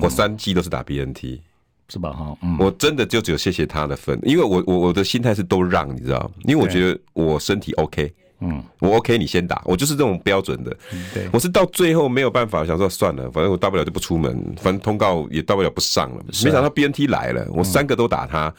我三季都是打 BNT。是吧？哈，我真的就只有谢谢他的份，因为我我我的心态是都让，你知道，因为我觉得我身体 OK，嗯，我 OK，你先打，我就是这种标准的。对，我是到最后没有办法，想说算了，反正我大不了就不出门，反正通告也大不了不上了。没想到 BNT 来了，我三个都打他。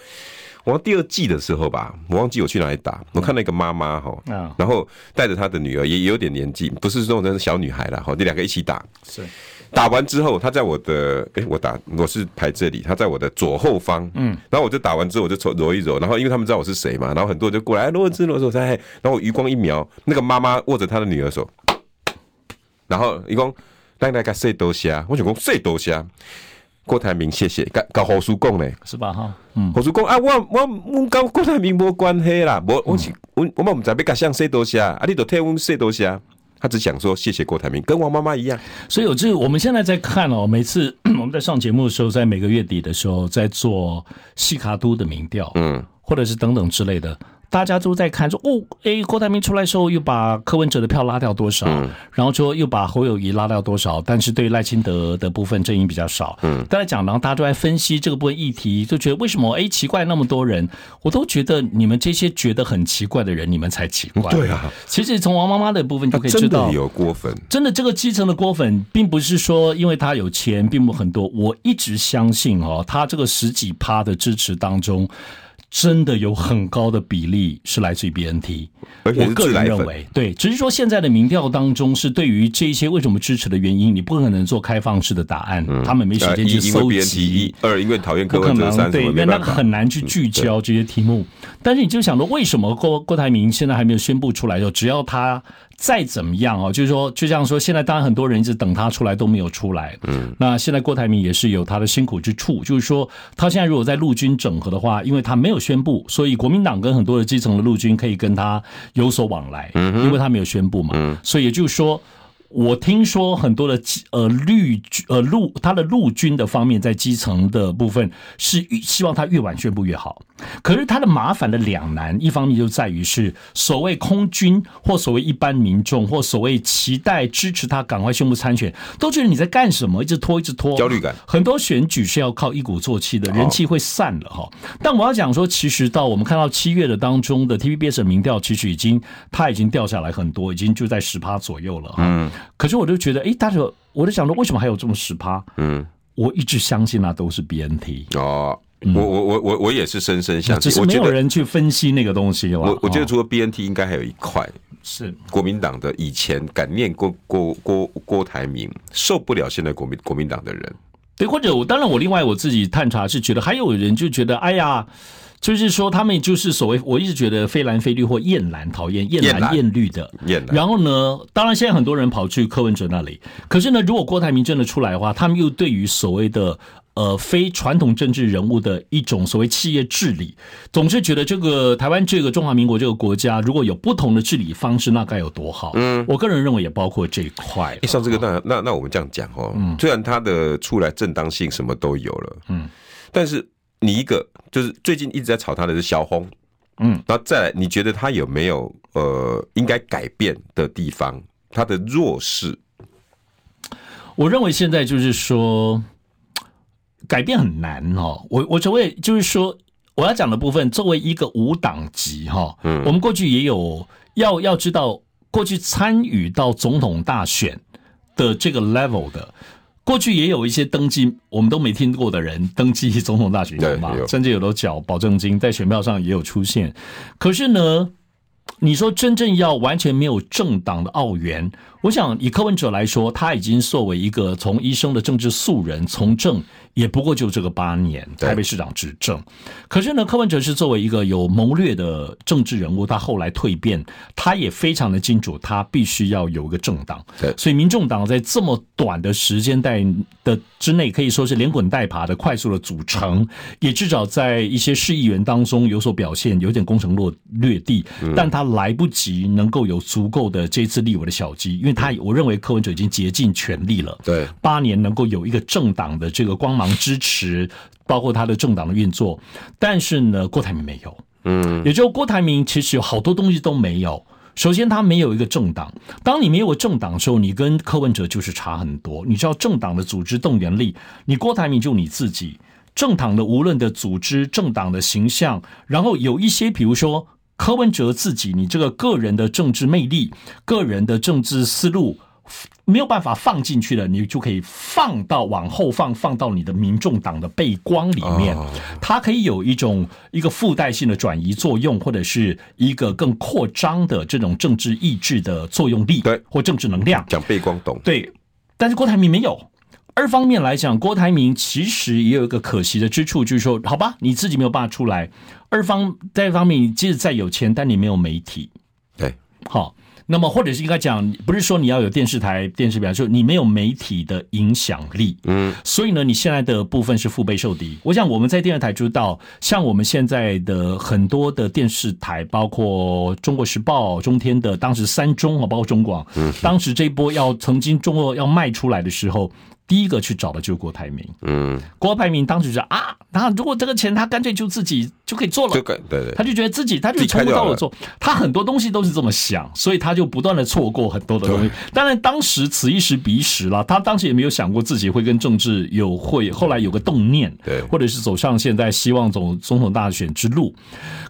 我第二季的时候吧，我忘记我去哪里打，我看那个妈妈哈，然后带着她的女儿，也有点年纪，不是那种小女孩了哈，这两个一起打。是。打完之后，他在我的哎、欸，我打我是排这里，他在我的左后方，嗯，然后我就打完之后，我就瞅揉一揉，然后因为他们知道我是谁嘛，然后很多人就过来，罗志罗志，在，然后我余光一瞄，那个妈妈握着她的女儿手，然后一共大概谁多虾，我想讲谁多虾，郭台铭谢谢，搞搞侯叔公呢，是吧？哈，嗯，侯叔公啊，我我我跟郭台铭没关系啦，我我是我我们唔知要甲谁说多谢，啊，你都替我说多谢。他只想说谢谢郭台铭，跟王妈妈一样。所以有这个，我们现在在看哦，每次 *clears throat* 我们在上节目的时候，在每个月底的时候，在做西卡都的民调，嗯，或者是等等之类的。大家都在看说哦，哎，郭台铭出来的时候又把柯文哲的票拉掉多少？嗯，然后说又把侯友谊拉掉多少？但是对赖清德的部分阵营比较少。嗯，大家讲，然后大家都在分析这个部分议题，就觉得为什么？哎，奇怪，那么多人，我都觉得你们这些觉得很奇怪的人，你们才奇怪。*laughs* 对啊，其实从王妈妈的部分就可以知道，真的有郭粉，真的这个基层的郭粉，并不是说因为他有钱，并不很多。我一直相信哦，他这个十几趴的支持当中。真的有很高的比例是来自于 BNT，我个人认为，对，只是说现在的民调当中是对于这些为什么支持的原因，你不可能做开放式的答案，他们没时间去搜集。二，因为讨厌柯文哲，对，因为那个很难去聚焦这些题目。但是你就想说，为什么郭郭台铭现在还没有宣布出来？就只要他。再怎么样哦，就是说，就像说，现在当然很多人一直等他出来都没有出来。嗯，那现在郭台铭也是有他的辛苦之处，就是说，他现在如果在陆军整合的话，因为他没有宣布，所以国民党跟很多的基层的陆军可以跟他有所往来。嗯，因为他没有宣布嘛，所以也就是说。我听说很多的呃绿呃陆他的陆军的方面在基层的部分是希望他越晚宣布越好，可是他的麻烦的两难，一方面就在于是所谓空军或所谓一般民众或所谓期待支持他赶快宣布参选，都觉得你在干什么，一直拖一直拖，焦虑感。很多选举是要靠一鼓作气的，人气会散了哈。但我要讲说，其实到我们看到七月的当中的 TVBS 的民调，其实已经他已经掉下来很多，已经就在十趴左右了哈。嗯。可是我就觉得，哎，大家，我就想说，为什么还有这么十趴？嗯，我一直相信那都是 BNT 哦。我我我我我也是深深相信，只是没有人去分析那个东西。我我觉得除了 BNT，应该还有一块是国民党的以前感念郭郭郭郭台铭，受不了现在国民国民党的人。对，或者我当然我另外我自己探查是觉得，还有人就觉得，哎呀。就是说，他们就是所谓，我一直觉得非蓝非绿或艳蓝讨厌艳蓝艳绿的。然后呢，当然现在很多人跑去柯文哲那里，可是呢，如果郭台铭真的出来的话，他们又对于所谓的呃非传统政治人物的一种所谓企业治理，总是觉得这个台湾这个中华民国这个国家，如果有不同的治理方式，那该有多好。嗯，我个人认为也包括这一块。上这个那那那我们这样讲哦，嗯，虽然他的出来正当性什么都有了，嗯，但是。你一个就是最近一直在炒他的是小红，嗯，然后再来，你觉得他有没有呃应该改变的地方？他的弱势，我认为现在就是说改变很难哦。我我所谓就是说我要讲的部分，作为一个无党籍哈，嗯，我们过去也有要要知道，过去参与到总统大选的这个 level 的。过去也有一些登记我们都没听过的人登记总统大选人嘛，甚至有的缴保证金，在选票上也有出现。可是呢，你说真正要完全没有政党的奥援，我想以柯文哲来说，他已经作为一个从医生的政治素人从政。也不过就这个八年，台北市长执政。可是呢，柯文哲是作为一个有谋略的政治人物，他后来蜕变，他也非常的清楚，他必须要有一个政党。对，所以民众党在这么短的时间带的之内，可以说是连滚带爬的快速的组成，也至少在一些市议员当中有所表现，有点攻城落略地，但他来不及能够有足够的这次立委的小鸡，因为他我认为柯文哲已经竭尽全力了。对，八年能够有一个政党的这个光芒。支持包括他的政党的运作，但是呢，郭台铭没有，嗯，也就郭台铭其实有好多东西都没有。首先，他没有一个政党。当你没有政党的时候，你跟柯文哲就是差很多。你知道政党的组织动员力，你郭台铭就你自己政党的无论的组织、政党的形象，然后有一些，比如说柯文哲自己，你这个个人的政治魅力、个人的政治思路。没有办法放进去了，你就可以放到往后放，放到你的民众党的背光里面。它可以有一种一个附带性的转移作用，或者是一个更扩张的这种政治意志的作用力，对，或政治能量。讲背光懂对，但是郭台铭没有。二方面来讲，郭台铭其实也有一个可惜的之处，就是说，好吧，你自己没有办法出来。二方在一方面，你即使再有钱，但你没有媒体，对，好。那么或者是应该讲，不是说你要有电视台、电视表，就你没有媒体的影响力。嗯，所以呢，你现在的部分是腹背受敌。我想我们在电视台知道，像我们现在的很多的电视台，包括中国时报、中天的，当时三中啊，包括中广，嗯，当时这一波要曾经中国要卖出来的时候。第一个去找的就是郭台铭，嗯，郭台铭当时就啊，那如果这个钱他干脆就自己就可以做了，对对，他就觉得自己他就从不到我做，他很多东西都是这么想，所以他就不断的错过很多的东西。当然当时此一时彼一时了，他当时也没有想过自己会跟政治有会，后来有个动念，对，或者是走上现在希望总总统大选之路。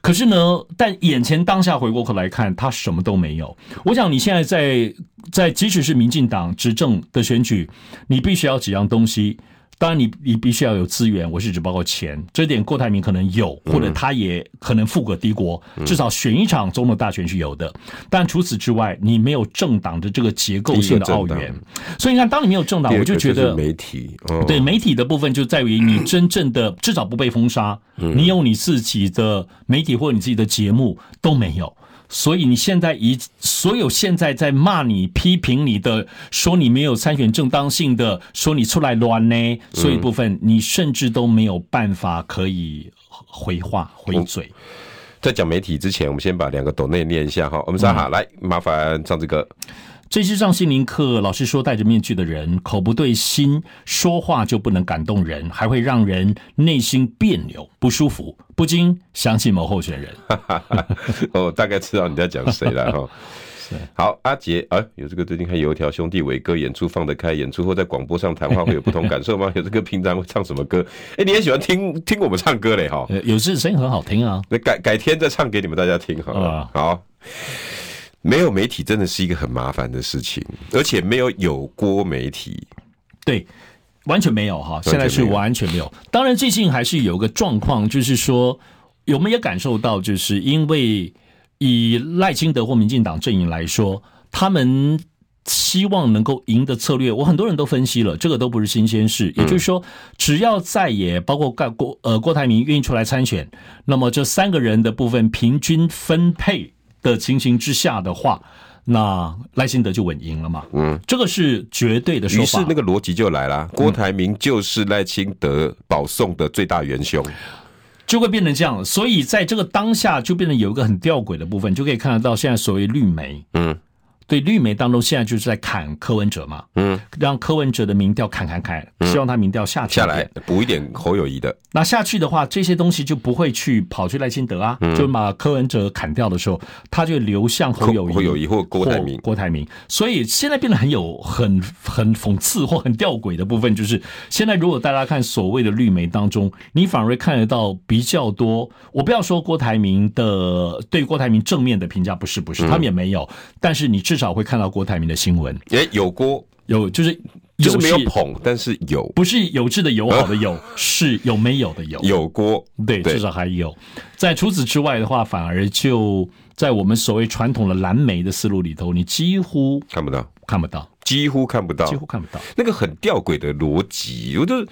可是呢，但眼前当下回过头来看，他什么都没有。我想你现在在在即使是民进党执政的选举，你必须要几样东西，当然你你必须要有资源，我是指包括钱，这点郭台铭可能有，或者他也可能富可敌国，至少选一场总统大选是有的。但除此之外，你没有政党的这个结构性的奥援，所以你看，当你没有政党，我就觉得媒体对媒体的部分就在于你 *clears throat* 真正的至少不被封杀，你有你自己的媒体或者你自己的节目都没有。所以你现在以所有现在在骂你、批评你的、说你没有参选正当性的、说你出来乱呢，所以部分你甚至都没有办法可以回话、回嘴。在讲媒体之前，我们先把两个抖内念一下哈。我们说好，来麻烦唱这个。这是上心灵课，老师说戴着面具的人口不对心，说话就不能感动人，还会让人内心别扭不舒服，不禁想起某候选人。*laughs* 哦，大概知道你在讲谁了哈。*laughs* 好，阿杰，哎、啊，有这个最近看油条兄弟伟哥演出放得开，演出后在广播上谈话会有不同感受吗？*laughs* 有这个平常会唱什么歌？哎、欸，你也喜欢听听我们唱歌嘞哈？有这声音很好听啊，那改改天再唱给你们大家听好了。好。没有媒体真的是一个很麻烦的事情，而且没有有锅媒体，对，完全没有哈，现在是完全没有。当然，最近还是有个状况，就是说，我们也感受到，就是因为以赖清德或民进党阵营来说，他们希望能够赢的策略，我很多人都分析了，这个都不是新鲜事。也就是说，只要在野，包括盖郭呃郭台铭愿意出来参选，那么这三个人的部分平均分配。的情形之下的话，那赖清德就稳赢了嘛？嗯，这个是绝对的说法。于是那个逻辑就来了，郭台铭就是赖清德保送的最大元凶，就会变成这样。所以在这个当下，就变成有一个很吊诡的部分，就可以看得到现在所谓绿媒，嗯。对绿媒当中，现在就是在砍柯文哲嘛，嗯，让柯文哲的民调砍砍砍，希望他民调下去下来，补一点侯友谊的。那下去的话，这些东西就不会去跑去赖清德啊，就把柯文哲砍掉的时候，他就流向侯友谊、侯友谊或郭台铭、郭台铭。所以现在变得很有很很讽刺或很吊诡的部分，就是现在如果大家看所谓的绿媒当中，你反而会看得到比较多。我不要说郭台铭的对郭台铭正面的评价，不是不是，他们也没有，但是你至至少会看到郭台铭的新闻，诶，有郭？有就是就是没有捧，但是有，不是有志的友好的有，*laughs* 是有没有的有，有郭，对，至少还有。在除此之外的话，反而就在我们所谓传统的蓝媒的思路里头，你几乎看不到，看不到，几乎看不到，几乎看不到。那个很吊诡的逻辑，我就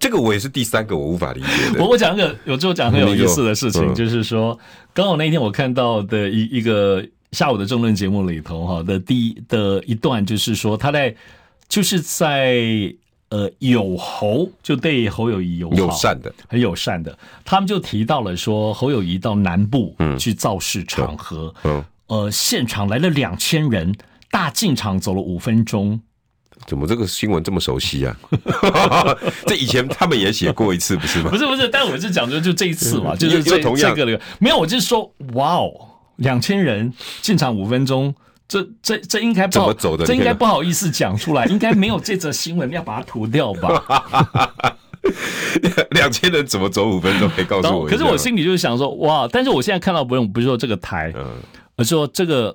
这个我也是第三个我无法理解的。我我讲一个有最后讲很有意思的事情，就是说，刚好那天我看到的一一个。下午的政论节目里头，哈的第一的一段就是说，他在就是在呃有侯就对侯友谊友友善的很友善的，他们就提到了说侯友谊到南部去造势场合，嗯，呃现场来了两千人，大进场走了五分钟，怎么这个新闻这么熟悉啊？*laughs* 这以前他们也写过一次，不是吗？不是不是，但我是讲说就这一次嘛，就是这同样这个没有，我就是说哇哦。两千人进场五分钟，这这这应该不好，这应该不好意思讲出来，应该没有这则新闻要把它涂掉吧？*laughs* 两千人怎么走五分钟？可以告诉我。*laughs* 可是我心里就是想说，哇！但是我现在看到不用，不是说这个台，嗯、而是说这个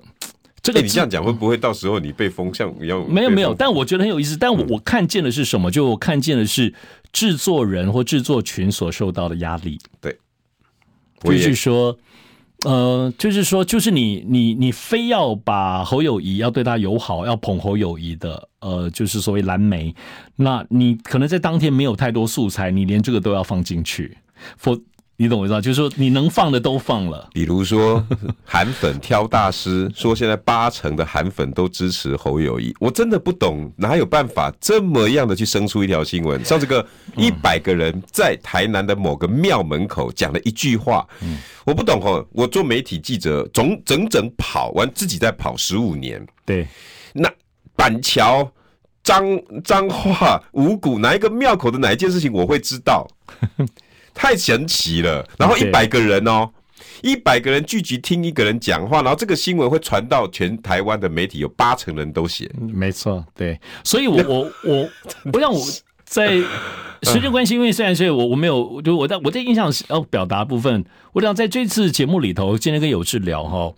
这个、欸。你这样讲会不会到时候你被封像一样？没有没有，但我觉得很有意思。但我我看见的是什么？就我看见的是制作人或制作群所受到的压力。对，就是说。呃，就是说，就是你你你非要把侯友谊要对他友好，要捧侯友谊的，呃，就是所谓蓝莓，那你可能在当天没有太多素材，你连这个都要放进去，否你懂我意思吗？就是说你能放的都放了。比如说韩粉挑大师说，现在八成的韩粉都支持侯友谊，我真的不懂，哪有办法这么样的去生出一条新闻？像这个一百个人在台南的某个庙门口讲了一句话，我不懂哦。我做媒体记者，总整整跑完自己在跑十五年，对，那板桥。彰彰化五股哪一个庙口的哪一件事情我会知道？*laughs* 太神奇了！然后一百个人哦，一百个人聚集听一个人讲话，然后这个新闻会传到全台湾的媒体，有八成人都写。没错，对，所以我我我我想我在时间关系，因为虽然是我我没有，就我在我在印象要表达部分，我想在这次节目里头，今天跟有志聊哈。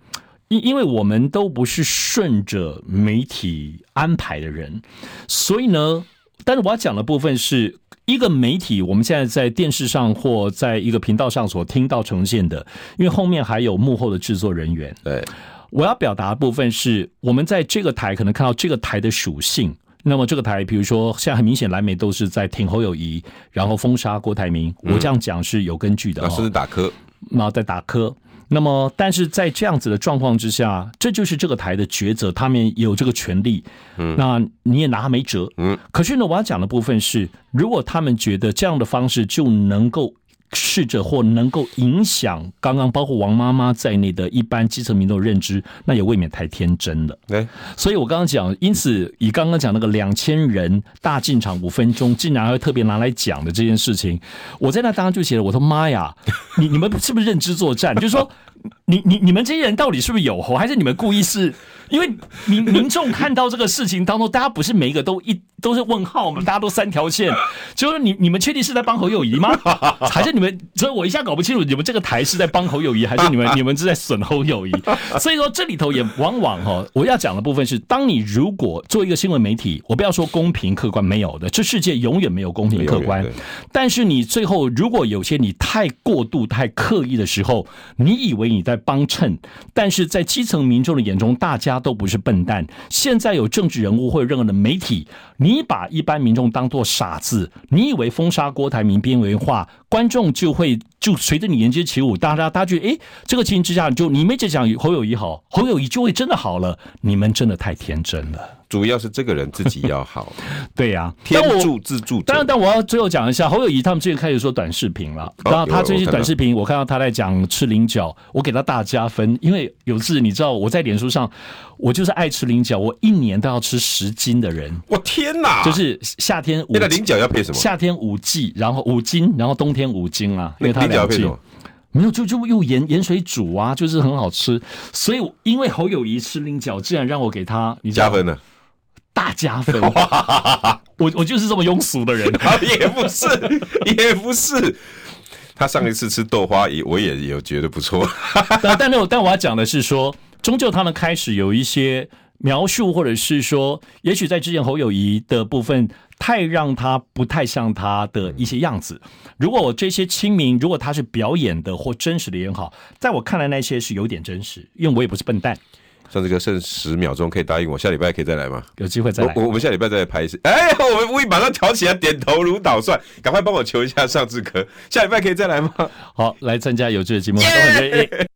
因因为我们都不是顺着媒体安排的人，所以呢，但是我要讲的部分是一个媒体，我们现在在电视上或在一个频道上所听到呈现的，因为后面还有幕后的制作人员。对，我要表达的部分是我们在这个台可能看到这个台的属性。那么这个台，比如说现在很明显，蓝媒都是在挺侯友谊，然后封杀郭台铭。我这样讲是有根据的，甚至打磕，然后在打磕。那么，但是在这样子的状况之下，这就是这个台的抉择，他们有这个权利，嗯，那你也拿他没辙，嗯。可是呢，我要讲的部分是，如果他们觉得这样的方式就能够。试着或能够影响刚刚包括王妈妈在内的一般基层民众认知，那也未免太天真了。对，所以我刚刚讲，因此以刚刚讲那个两千人大进场五分钟，竟然还会特别拿来讲的这件事情，我在那当时就写了，我说妈呀，你 *laughs* 你们是不是认知作战？就是说。你你你们这些人到底是不是有猴，还是你们故意是？因为民 *laughs* 民众看到这个事情当中，大家不是每一个都一都是问号吗？大家都三条线，就是你你们确定是在帮侯友谊吗？还是你们？所以我一下搞不清楚，你们这个台是在帮侯友谊，还是你们你们是在损侯友谊？*laughs* 所以说这里头也往往哈，我要讲的部分是，当你如果做一个新闻媒体，我不要说公平客观，没有的，这世界永远没有公平客观。但是你最后如果有些你太过度、太刻意的时候，你以为。你在帮衬，但是在基层民众的眼中，大家都不是笨蛋。现在有政治人物或者任何的媒体，你把一般民众当作傻子，你以为封杀郭台铭边缘化，观众就会就随着你言街起舞，大家大家觉得，哎，这个情形之下，就你没在讲侯友谊好，侯友谊就会真的好了。你们真的太天真了。主要是这个人自己要好，*laughs* 对呀、啊，天助自助。当然，但我要最后讲一下侯友宜，他们最近开始说短视频了。然后他最近短视频，我看到他在讲吃菱角，我给他大加分，因为有次你知道我在脸书上，我就是爱吃菱角，我一年都要吃十斤的人。我天哪！就是夏天那个菱角要配什么？夏天五季，然后五斤，然后冬天五斤啊，因为它两季。没有，就就用盐盐水煮啊，就是很好吃。所以因为侯友宜吃菱角，竟然让我给他你加分了。大加分！*laughs* 我我就是这么庸俗的人，*laughs* 也不是，*laughs* 也不是。他上一次吃豆花，也我也有觉得不错。但但但我要讲的是说，终究他们开始有一些描述，或者是说，也许在之前侯友谊的部分，太让他不太像他的一些样子。如果我这些亲民，如果他是表演的或真实的也好，在我看来那些是有点真实，因为我也不是笨蛋。像这个剩十秒钟，可以答应我下礼拜可以再来吗？有机会再来。我我们下礼拜再来拍一次。哎，我们会马上挑起来，点头如捣蒜，赶快帮我求一下上志哥，下礼拜可以再来吗？好，来参加有趣的节目。Yeah!